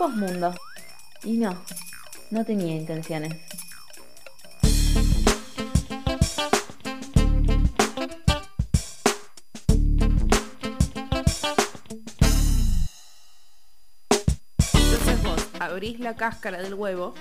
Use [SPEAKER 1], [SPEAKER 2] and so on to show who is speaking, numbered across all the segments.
[SPEAKER 1] Postmundo. Y no, no tenía intenciones.
[SPEAKER 2] Entonces vos abrís la cáscara del huevo,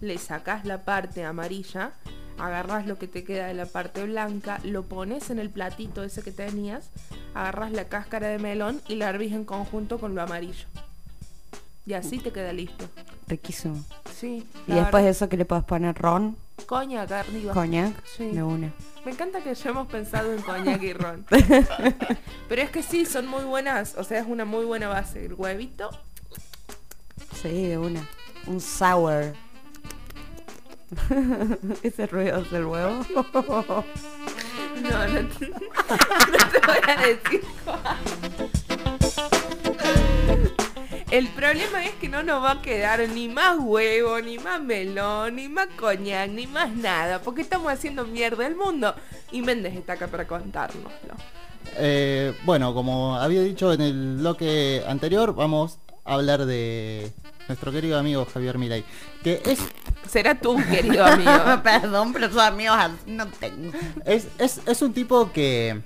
[SPEAKER 2] le sacás la parte amarilla, agarrás lo que te queda de la parte blanca, lo pones en el platito ese que tenías, agarrás la cáscara de melón y la hervís en conjunto con lo amarillo. Y así te queda listo.
[SPEAKER 3] Riquísimo.
[SPEAKER 2] Sí.
[SPEAKER 3] Y después de eso que le puedes poner ron,
[SPEAKER 2] Coñac arriba.
[SPEAKER 3] coñac,
[SPEAKER 2] Sí.
[SPEAKER 3] de una.
[SPEAKER 2] Me encanta que ya hemos pensado en coñac y ron. Pero es que sí, son muy buenas. O sea, es una muy buena base. El huevito.
[SPEAKER 3] Sí, de una. Un sour. Ese ruido es el huevo.
[SPEAKER 2] No, no te, no te voy a decir cuál. El problema es que no nos va a quedar ni más huevo, ni más melón, ni más coñac, ni más nada, porque estamos haciendo mierda el mundo. Y Méndez está acá para contárnoslo.
[SPEAKER 4] Eh, bueno, como había dicho en el bloque anterior, vamos a hablar de nuestro querido amigo Javier Milei, que es,
[SPEAKER 2] Será tú, querido amigo.
[SPEAKER 3] Perdón, pero sus amigos así no tengo.
[SPEAKER 4] es, es, es un tipo que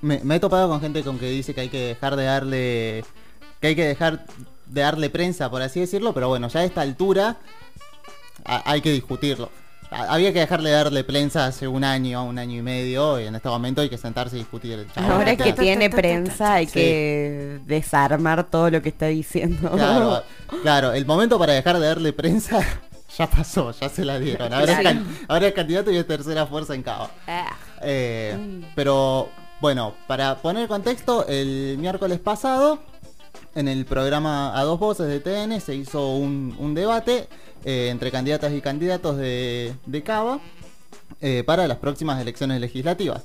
[SPEAKER 4] me, me he topado con gente con que dice que hay que dejar de darle, que hay que dejar de darle prensa, por así decirlo, pero bueno, ya a esta altura a- hay que discutirlo. A- Había que dejarle de darle prensa hace un año, un año y medio, y en este momento hay que sentarse y discutir el chabón.
[SPEAKER 3] Ahora que tiene prensa hay
[SPEAKER 4] Sí.
[SPEAKER 3] que desarmar todo lo que está diciendo.
[SPEAKER 4] Claro, claro, el momento para dejar de darle prensa ya pasó, ya se la dieron. Ahora, es,
[SPEAKER 2] Claro.
[SPEAKER 4] can- ahora es candidato y es tercera fuerza en Cava.
[SPEAKER 2] Ah,
[SPEAKER 4] Eh, pero bueno, para poner contexto, el miércoles pasado, en el programa A Dos Voces de TN, se hizo un, debate eh, entre candidatas y candidatos de, de Cava eh, para las próximas elecciones legislativas.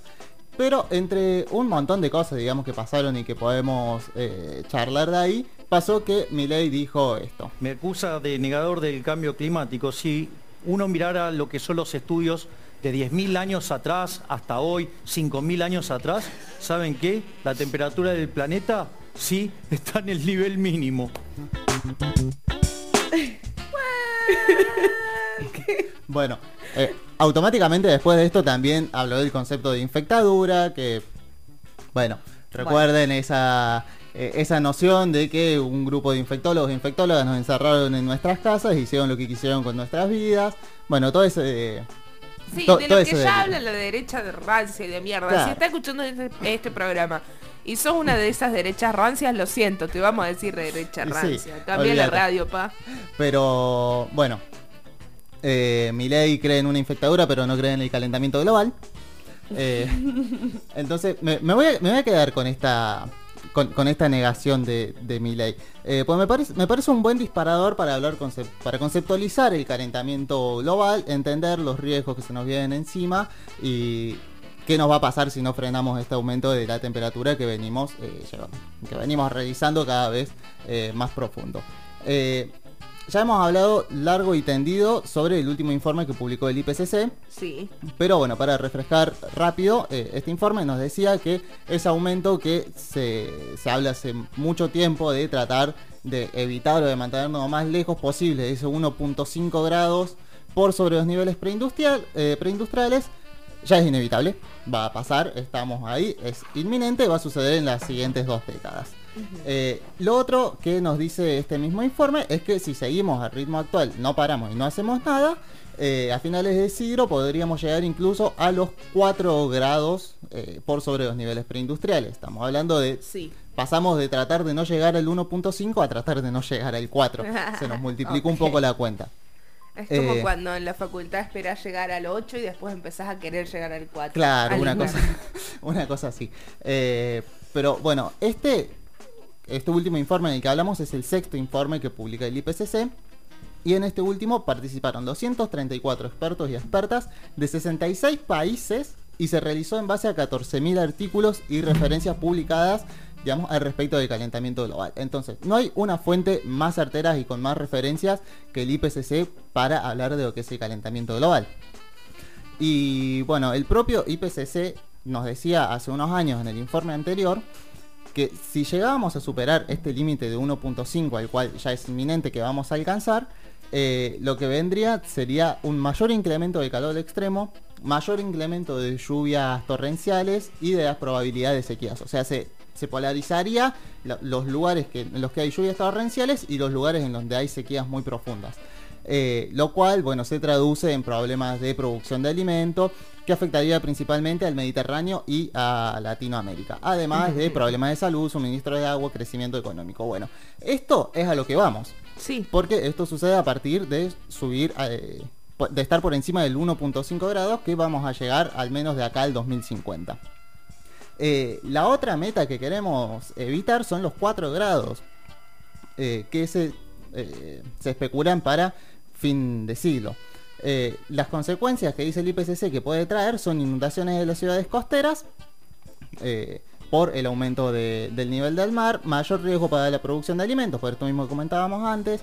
[SPEAKER 4] Pero entre un montón de cosas, digamos, que pasaron y que podemos eh, charlar de ahí, pasó que Milei dijo esto.
[SPEAKER 5] Me acusa de negador del cambio climático. Si uno mirara lo que son los estudios de 10.000 años atrás hasta hoy, 5.000 años atrás, ¿saben qué? La temperatura del planeta sí está en el nivel mínimo.
[SPEAKER 4] Bueno, eh, automáticamente después de esto también habló del concepto de infectadura, que, bueno, recuerden esa, eh, esa noción de que un grupo de infectólogos e infectólogas nos encerraron en nuestras casas, hicieron lo que quisieron con nuestras vidas. Bueno, todo ese...
[SPEAKER 2] Sí,
[SPEAKER 4] to-
[SPEAKER 2] de lo que ya habla la derecha de rancia y de mierda.
[SPEAKER 4] Claro.
[SPEAKER 2] Si está escuchando este, este programa y sos una de esas derechas rancias, lo siento, te vamos a decir derecha
[SPEAKER 4] Sí,
[SPEAKER 2] rancia. Cambia la radio, pa.
[SPEAKER 4] Pero bueno, eh, Milei cree en una infectadura, pero no cree en el calentamiento global. Eh, entonces, me, me voy a, me voy a quedar con esta con, esta negación de, de Milei. Eh, pues me parece, me parece un buen disparador para hablar concep- para conceptualizar el calentamiento global, entender los riesgos que se nos vienen encima y qué nos va a pasar si no frenamos este aumento de la temperatura que venimos eh, que venimos realizando cada vez eh, más profundo. Ya hemos hablado largo y tendido sobre el último informe que publicó el IPCC,
[SPEAKER 2] Sí.
[SPEAKER 4] pero bueno, para refrescar rápido, eh, este informe nos decía que ese aumento que se, se habla hace mucho tiempo de tratar de evitar o de mantenernos lo más lejos posible de esos 1.5 grados por sobre los niveles preindustrial, eh, preindustriales, ya es inevitable, va a pasar, estamos ahí, es inminente, va a suceder en las siguientes dos décadas. Eh, lo otro que nos dice este mismo informe es que si seguimos al ritmo actual, no paramos y no hacemos nada, eh, a finales de siglo podríamos llegar incluso a los 4 grados eh, por sobre los niveles preindustriales. Estamos hablando de...
[SPEAKER 2] Sí.
[SPEAKER 4] Pasamos de tratar de no llegar al 1.5 a tratar de no llegar al 4. Se nos multiplicó un poco la cuenta.
[SPEAKER 2] Es como
[SPEAKER 4] Eh.
[SPEAKER 2] cuando en la facultad esperás llegar al 8 y después empezás a querer llegar al 4.
[SPEAKER 4] Claro,
[SPEAKER 2] Al
[SPEAKER 4] una cosa, una cosa así. Eh, pero bueno, este, este último informe en el que hablamos es el sexto informe que publica el IPCC. Y en este último participaron 234 expertos y expertas de 66 países y se realizó en base a 14.000 artículos y referencias publicadas, digamos, al respecto del calentamiento global. Entonces, no hay una fuente más certera y con más referencias que el IPCC para hablar de lo que es el calentamiento global. Y bueno, el propio IPCC nos decía hace unos años en el informe anterior que si llegábamos a superar este límite de 1.5, al cual ya es inminente que vamos a alcanzar, eh, lo que vendría sería un mayor incremento de calor extremo, mayor incremento de lluvias torrenciales y de las probabilidades de sequías. O sea, se, se polarizaría la- los lugares que, en los que hay lluvias torrenciales y los lugares en donde hay sequías muy profundas. Eh, lo cual, bueno, se traduce en problemas de producción de alimento que afectaría principalmente al Mediterráneo y a Latinoamérica. Además de problemas de salud, suministro de agua, crecimiento económico. Bueno, esto es a lo que vamos.
[SPEAKER 2] Sí.
[SPEAKER 4] Porque esto sucede a partir de subir, eh, de estar por encima del 1.5 grados, que vamos a llegar al menos de acá al 2050. Eh, la otra meta que queremos evitar son los 4 grados, eh, que se, se especulan para fin de siglo. Eh, las consecuencias que dice el IPCC que puede traer son inundaciones de las ciudades costeras, eh, por el aumento de- del nivel del mar, mayor riesgo para la producción de alimentos, por esto mismo que comentábamos antes,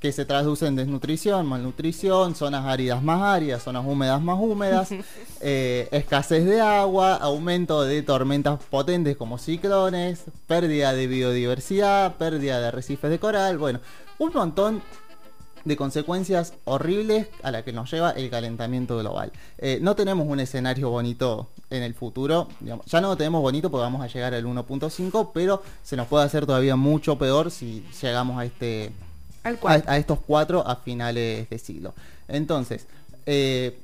[SPEAKER 4] que se traduce en desnutrición, malnutrición, zonas áridas más áridas, zonas húmedas más húmedas, eh, escasez de agua, aumento de tormentas potentes como ciclones, pérdida de biodiversidad, pérdida de arrecifes de coral, bueno, un montón de consecuencias horribles a la que nos lleva el calentamiento global. Eh, no tenemos un escenario bonito en el futuro, digamos, ya no lo tenemos bonito porque vamos a llegar al 1.5, pero se nos puede hacer todavía mucho peor si llegamos a este
[SPEAKER 2] Al
[SPEAKER 4] a, a estos cuatro a finales de siglo. Entonces, eh,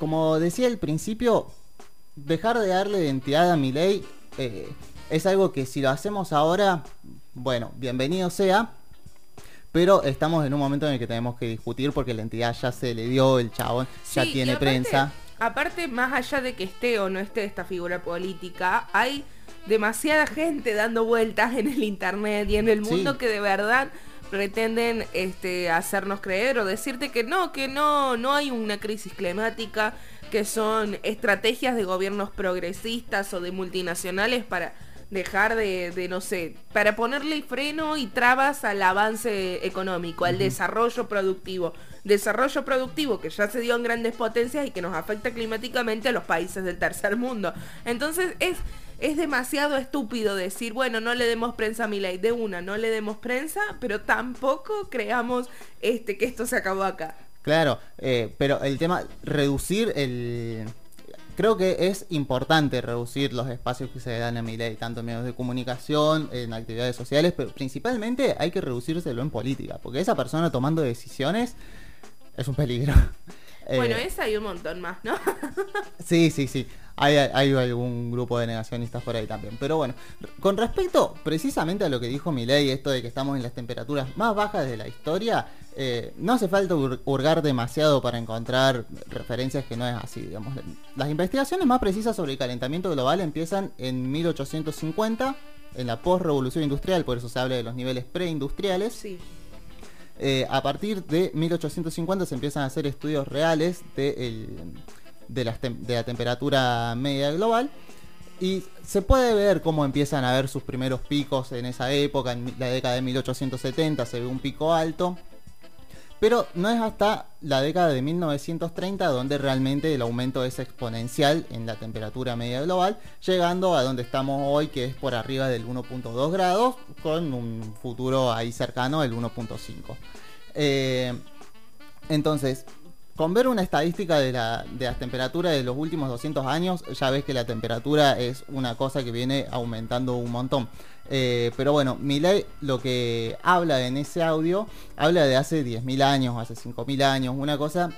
[SPEAKER 4] como decía al principio, dejar de darle identidad a mi ley es algo que si lo hacemos ahora, bueno, bienvenido sea. Pero estamos en un momento en el que tenemos que discutir porque la entidad ya se le dio, el chabón ya
[SPEAKER 2] Sí,
[SPEAKER 4] tiene
[SPEAKER 2] aparte-
[SPEAKER 4] prensa.
[SPEAKER 2] Aparte, más allá de que esté o no esté esta figura política, hay demasiada gente dando vueltas en el internet y en el
[SPEAKER 4] Sí.
[SPEAKER 2] mundo que de verdad pretenden este, hacernos creer o decirte que no, que no, no hay una crisis climática, que son estrategias de gobiernos progresistas o de multinacionales para dejar de, de, no sé, para ponerle freno y trabas al avance económico, al desarrollo productivo. Desarrollo productivo que ya se dio en grandes potencias y que nos afecta climáticamente a los países del tercer mundo. Entonces es, es demasiado estúpido decir, bueno, no le demos prensa a mi ley. De una, no le demos prensa, pero tampoco creamos este, que esto se acabó acá.
[SPEAKER 4] Claro, eh, pero el tema, reducir el... Creo que es importante reducir los espacios que se dan a mi ley, tanto en medios de comunicación, en actividades sociales, pero principalmente hay que reducírselo en política, porque esa persona tomando decisiones es un peligro.
[SPEAKER 2] Bueno,
[SPEAKER 4] Eh,
[SPEAKER 2] esa hay un montón más, ¿no?
[SPEAKER 4] Sí, sí, sí. Hay, hay algún grupo de negacionistas por ahí también. Pero bueno, con respecto precisamente a lo que dijo Milei, esto de que estamos en las temperaturas más bajas de la historia, eh, no hace falta hur- hurgar demasiado para encontrar referencias que no es así. Digamos. Las investigaciones más precisas sobre el calentamiento global empiezan en 1850, en la post-revolución industrial, por eso se habla de los niveles preindustriales.
[SPEAKER 2] Sí.
[SPEAKER 4] Eh, a partir de 1850 se empiezan a hacer estudios reales de, el- de, la temperatura media global y se puede ver cómo empiezan a ver sus primeros picos en esa época, en la década de 1870 se ve un pico alto, pero no es hasta la década de 1930 donde realmente el aumento es exponencial en la temperatura media global, llegando a donde estamos hoy, que es por arriba del 1.2 grados, con un futuro ahí cercano del 1.5. Eh, entonces, con ver una estadística de, la, de las temperaturas de los últimos 200 años, ya ves que la temperatura es una cosa que viene aumentando un montón. Eh, pero bueno, Milei lo que habla en ese audio, habla de hace 10.000 años, hace 5.000 años, una cosa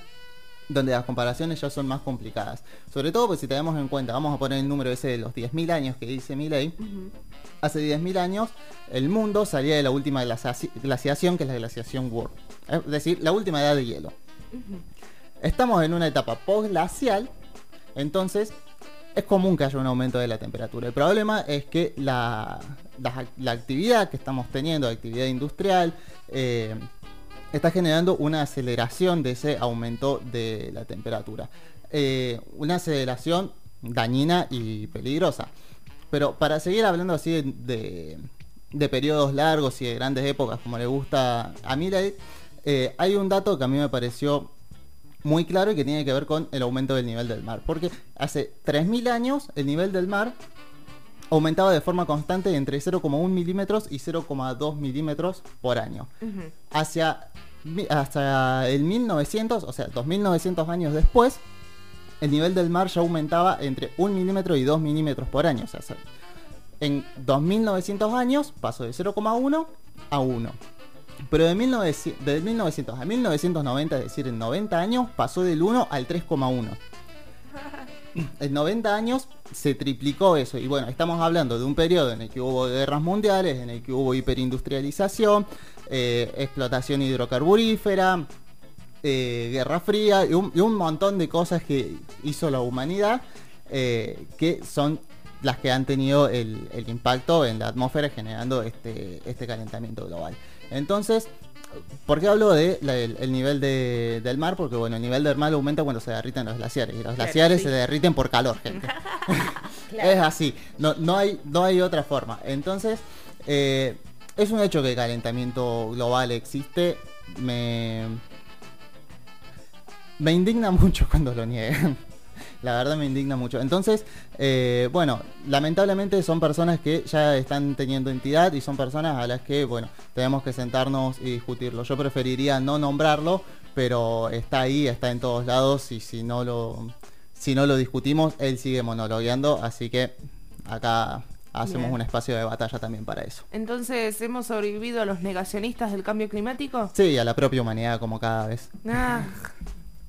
[SPEAKER 4] donde las comparaciones ya son más complicadas. Sobre todo pues si tenemos en cuenta, vamos a poner el número ese de los 10.000 años que dice Milei, hace 10.000 años el mundo salía de la última glaciaci- glaciación, que es la glaciación World. Es decir, la última edad de hielo. Estamos en una etapa postglacial, entonces es común que haya un aumento de la temperatura. El problema es que la, actividad que estamos teniendo, la actividad industrial, eh, está generando una aceleración de ese aumento de la temperatura. Eh, una aceleración dañina y peligrosa. Pero para seguir hablando así de, periodos largos y de grandes épocas, como le gusta a Milei, eh, hay un dato que a mí me pareció muy claro y que tiene que ver con el aumento del nivel del mar. Porque hace 3.000 años el nivel del mar aumentaba de forma constante entre 0,1 milímetros y 0,2 milímetros por año. Hacia hasta el 1900, o sea, 2900 años después, el nivel del mar ya aumentaba entre 1 milímetro y 2 milímetros por año. O sea, se- en 2900 años pasó de 0,1 a 1. Pero de 1900, de 1900 a 1990, es decir, en 90 años, pasó del 1 al 3,1. En 90 años se triplicó eso. Y bueno, estamos hablando de un periodo en el que hubo guerras mundiales, en el que hubo hiperindustrialización, eh, explotación hidrocarburífera, eh, Guerra Fría y un, y un montón de cosas que hizo la humanidad eh, que son las que han tenido el, el impacto en la atmósfera generando este, este calentamiento global. Entonces, ¿por qué hablo de la- el, el nivel de- del mar? Porque bueno, el nivel del mar aumenta cuando se derriten los glaciares y los glaciares
[SPEAKER 2] sí.
[SPEAKER 4] se derriten por calor, gente. Es así, no, no, hay, no hay otra forma. Entonces, eh, es un hecho que el calentamiento global existe. Me, me indigna mucho cuando lo niegan. La verdad me indigna mucho. Entonces, eh, bueno, lamentablemente son personas que ya están teniendo entidad y son personas a las que, bueno, tenemos que sentarnos y discutirlo. Yo preferiría no nombrarlo, pero está ahí, está en todos lados y si no lo, si no lo discutimos, él sigue monologueando, así que acá hacemos
[SPEAKER 2] Bien.
[SPEAKER 4] un espacio de batalla también para eso.
[SPEAKER 2] Entonces, ¿hemos sobrevivido a los negacionistas del cambio climático?
[SPEAKER 4] Sí, a la propia humanidad como cada vez.
[SPEAKER 2] Ah,